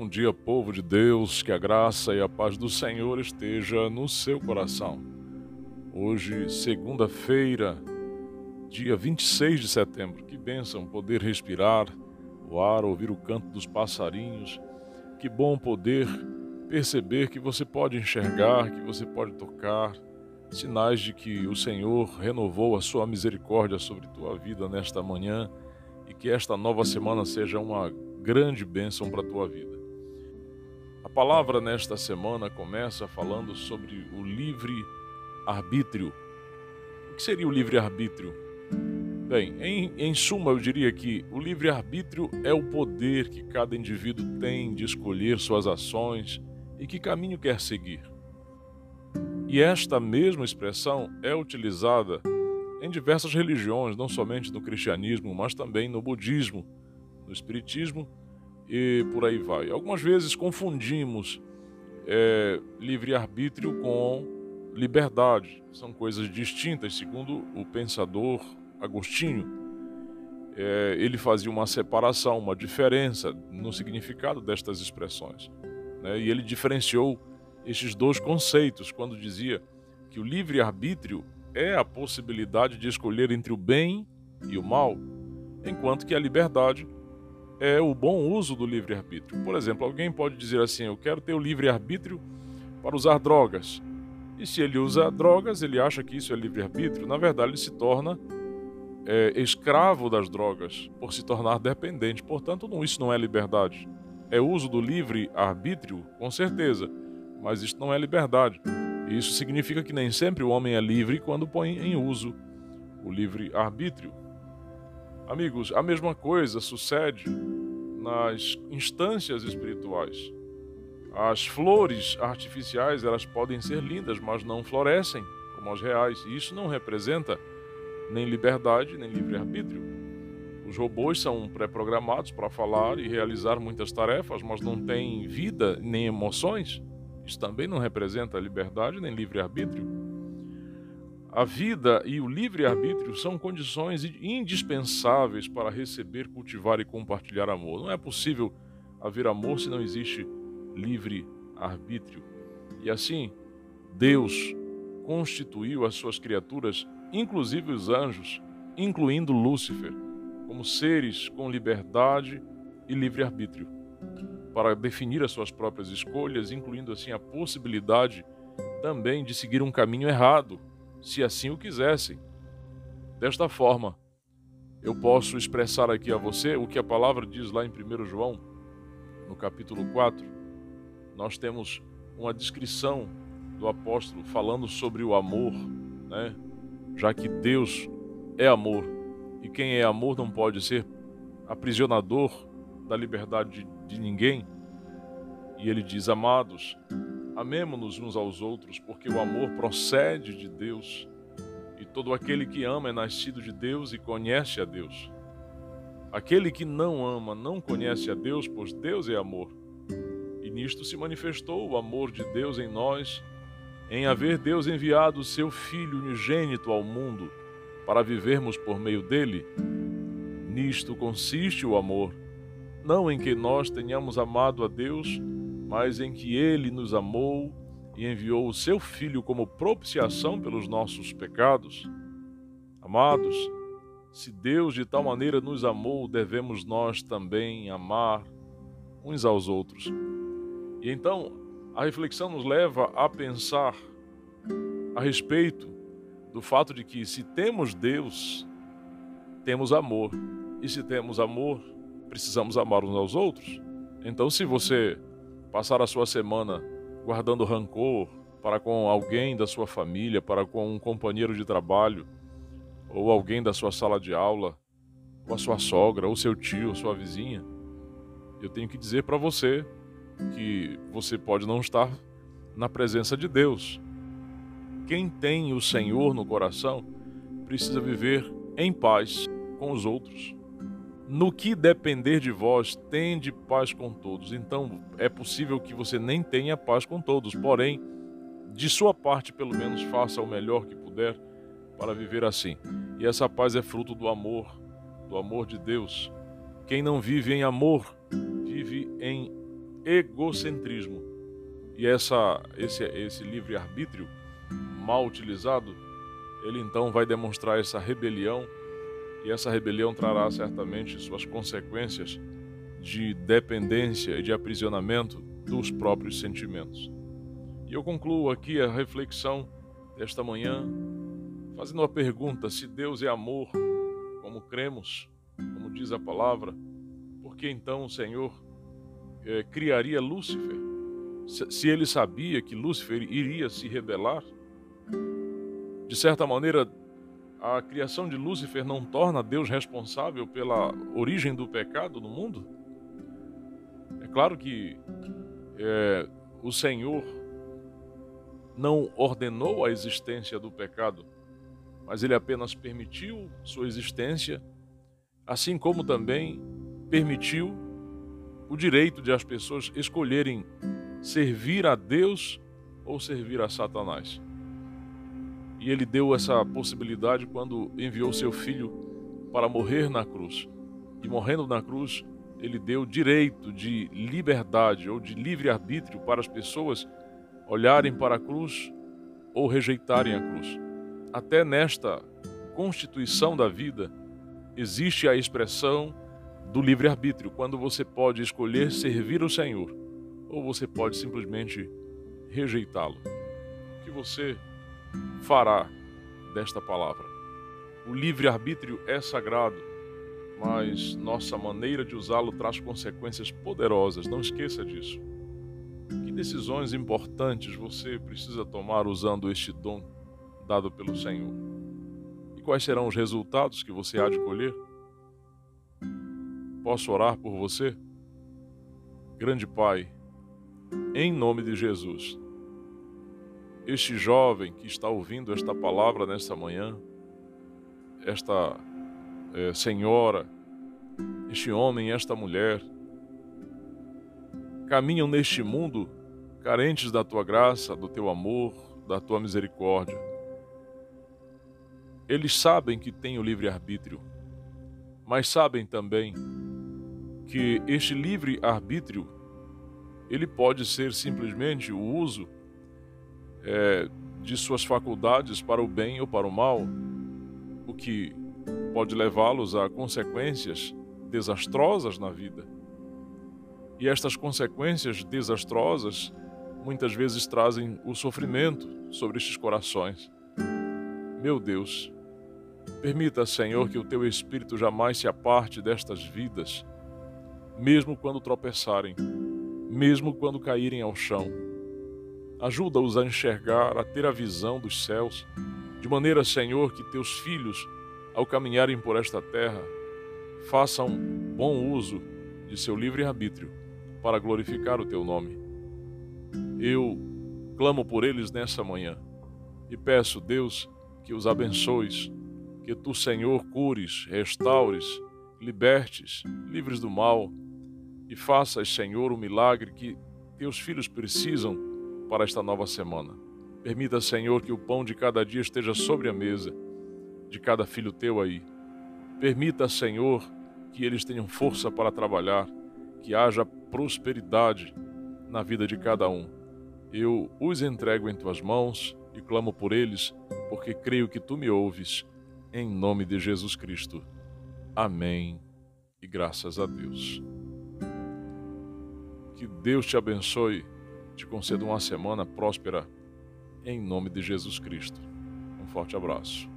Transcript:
Bom dia, povo de Deus, que a graça e a paz do Senhor esteja no seu coração. Hoje, segunda-feira, dia 26 de setembro, que bênção poder respirar o ar, ouvir o canto dos passarinhos. Que bom poder perceber que você pode enxergar, que você pode tocar, sinais de que o Senhor renovou a sua misericórdia sobre tua vida nesta manhã e que esta nova semana seja uma grande bênção para tua vida. Palavra nesta semana começa falando sobre o livre arbítrio. O que seria o livre arbítrio? Bem, em, em suma, eu diria que o livre arbítrio é o poder que cada indivíduo tem de escolher suas ações e que caminho quer seguir. E esta mesma expressão é utilizada em diversas religiões, não somente no cristianismo, mas também no budismo, no espiritismo e por aí vai. Algumas vezes confundimos é, livre-arbítrio com liberdade. São coisas distintas, segundo o pensador Agostinho. É, ele fazia uma separação, uma diferença no significado destas expressões. Né? E ele diferenciou estes dois conceitos quando dizia que o livre-arbítrio é a possibilidade de escolher entre o bem e o mal, enquanto que a liberdade é o bom uso do livre-arbítrio. Por exemplo, alguém pode dizer assim: Eu quero ter o livre-arbítrio para usar drogas. E se ele usa drogas, ele acha que isso é livre-arbítrio. Na verdade, ele se torna é, escravo das drogas por se tornar dependente. Portanto, não, isso não é liberdade. É uso do livre-arbítrio, com certeza, mas isso não é liberdade. Isso significa que nem sempre o homem é livre quando põe em uso o livre-arbítrio. Amigos, a mesma coisa sucede nas instâncias espirituais. As flores artificiais, elas podem ser lindas, mas não florescem como as reais. E isso não representa nem liberdade, nem livre-arbítrio. Os robôs são pré-programados para falar e realizar muitas tarefas, mas não têm vida nem emoções. Isso também não representa liberdade nem livre-arbítrio. A vida e o livre-arbítrio são condições indispensáveis para receber, cultivar e compartilhar amor. Não é possível haver amor se não existe livre-arbítrio. E assim, Deus constituiu as suas criaturas, inclusive os anjos, incluindo Lúcifer, como seres com liberdade e livre-arbítrio, para definir as suas próprias escolhas, incluindo assim a possibilidade também de seguir um caminho errado se assim o quisessem. Desta forma, eu posso expressar aqui a você o que a palavra diz lá em 1 João, no capítulo 4. Nós temos uma descrição do apóstolo falando sobre o amor, né? já que Deus é amor e quem é amor não pode ser aprisionador da liberdade de, de ninguém. E ele diz: Amados, Amemo-nos uns aos outros, porque o amor procede de Deus, e todo aquele que ama é nascido de Deus e conhece a Deus. Aquele que não ama não conhece a Deus, pois Deus é amor. E nisto se manifestou o amor de Deus em nós, em haver Deus enviado o seu Filho unigênito ao mundo, para vivermos por meio dele. Nisto consiste o amor, não em que nós tenhamos amado a Deus, mas em que ele nos amou e enviou o seu Filho como propiciação pelos nossos pecados. Amados, se Deus de tal maneira nos amou, devemos nós também amar uns aos outros. E então, a reflexão nos leva a pensar a respeito do fato de que se temos Deus, temos amor. E se temos amor, precisamos amar uns aos outros. Então, se você passar a sua semana guardando rancor para com alguém da sua família, para com um companheiro de trabalho, ou alguém da sua sala de aula, ou a sua sogra, ou seu tio, ou sua vizinha, eu tenho que dizer para você que você pode não estar na presença de Deus. Quem tem o Senhor no coração precisa viver em paz com os outros. No que depender de vós, tende paz com todos. Então, é possível que você nem tenha paz com todos, porém, de sua parte, pelo menos, faça o melhor que puder para viver assim. E essa paz é fruto do amor, do amor de Deus. Quem não vive em amor, vive em egocentrismo. E essa, esse, esse livre-arbítrio mal utilizado, ele então vai demonstrar essa rebelião, e essa rebelião trará certamente suas consequências de dependência e de aprisionamento dos próprios sentimentos. E eu concluo aqui a reflexão desta manhã fazendo a pergunta: se Deus é amor, como cremos, como diz a palavra, por que então o Senhor é, criaria Lúcifer? Se, se ele sabia que Lúcifer iria se rebelar? De certa maneira, a criação de Lúcifer não torna Deus responsável pela origem do pecado no mundo? É claro que é, o Senhor não ordenou a existência do pecado, mas ele apenas permitiu sua existência, assim como também permitiu o direito de as pessoas escolherem servir a Deus ou servir a Satanás. E ele deu essa possibilidade quando enviou seu filho para morrer na cruz. E morrendo na cruz, ele deu direito de liberdade ou de livre-arbítrio para as pessoas olharem para a cruz ou rejeitarem a cruz. Até nesta constituição da vida existe a expressão do livre-arbítrio, quando você pode escolher servir o Senhor ou você pode simplesmente rejeitá-lo. Que você fará desta palavra? O livre-arbítrio é sagrado mas nossa maneira de usá-lo traz consequências poderosas, não esqueça disso. Que decisões importantes você precisa tomar usando este dom dado pelo Senhor? E quais serão os resultados que você há de colher? Posso orar por você? Grande Pai, em nome de Jesus, este jovem que está ouvindo esta palavra nesta manhã, esta é, senhora, este homem, esta mulher, caminham neste mundo carentes da tua graça, do teu amor, da tua misericórdia. Eles sabem que têm o livre-arbítrio, mas sabem também que este livre-arbítrio ele pode ser simplesmente o uso é, de suas faculdades para o bem ou para o mal, o que pode levá-los a consequências desastrosas na vida. E estas consequências desastrosas muitas vezes trazem o sofrimento sobre estes corações. Meu Deus, permita, Senhor, que o teu espírito jamais se aparte destas vidas, mesmo quando tropeçarem, mesmo quando caírem ao chão. Ajuda-os a enxergar, a ter a visão dos céus, de maneira, Senhor, que teus filhos ao caminharem por esta terra, façam bom uso de seu livre-arbítrio para glorificar o teu nome. Eu clamo por eles nessa manhã e peço, Deus, que os abençoes, que tu, Senhor, cures, restaures, libertes, livres do mal e faças, Senhor, o milagre que teus filhos precisam para esta nova semana. Permita, Senhor, que o pão de cada dia esteja sobre a mesa de cada filho teu aí. Permita, Senhor, que eles tenham força para trabalhar, que haja prosperidade na vida de cada um. Eu os entrego em tuas mãos e clamo por eles, porque creio que tu me ouves, em nome de Jesus Cristo. Amém e graças a Deus. Que Deus te abençoe, te conceda uma semana próspera, em nome de Jesus Cristo. Um forte abraço.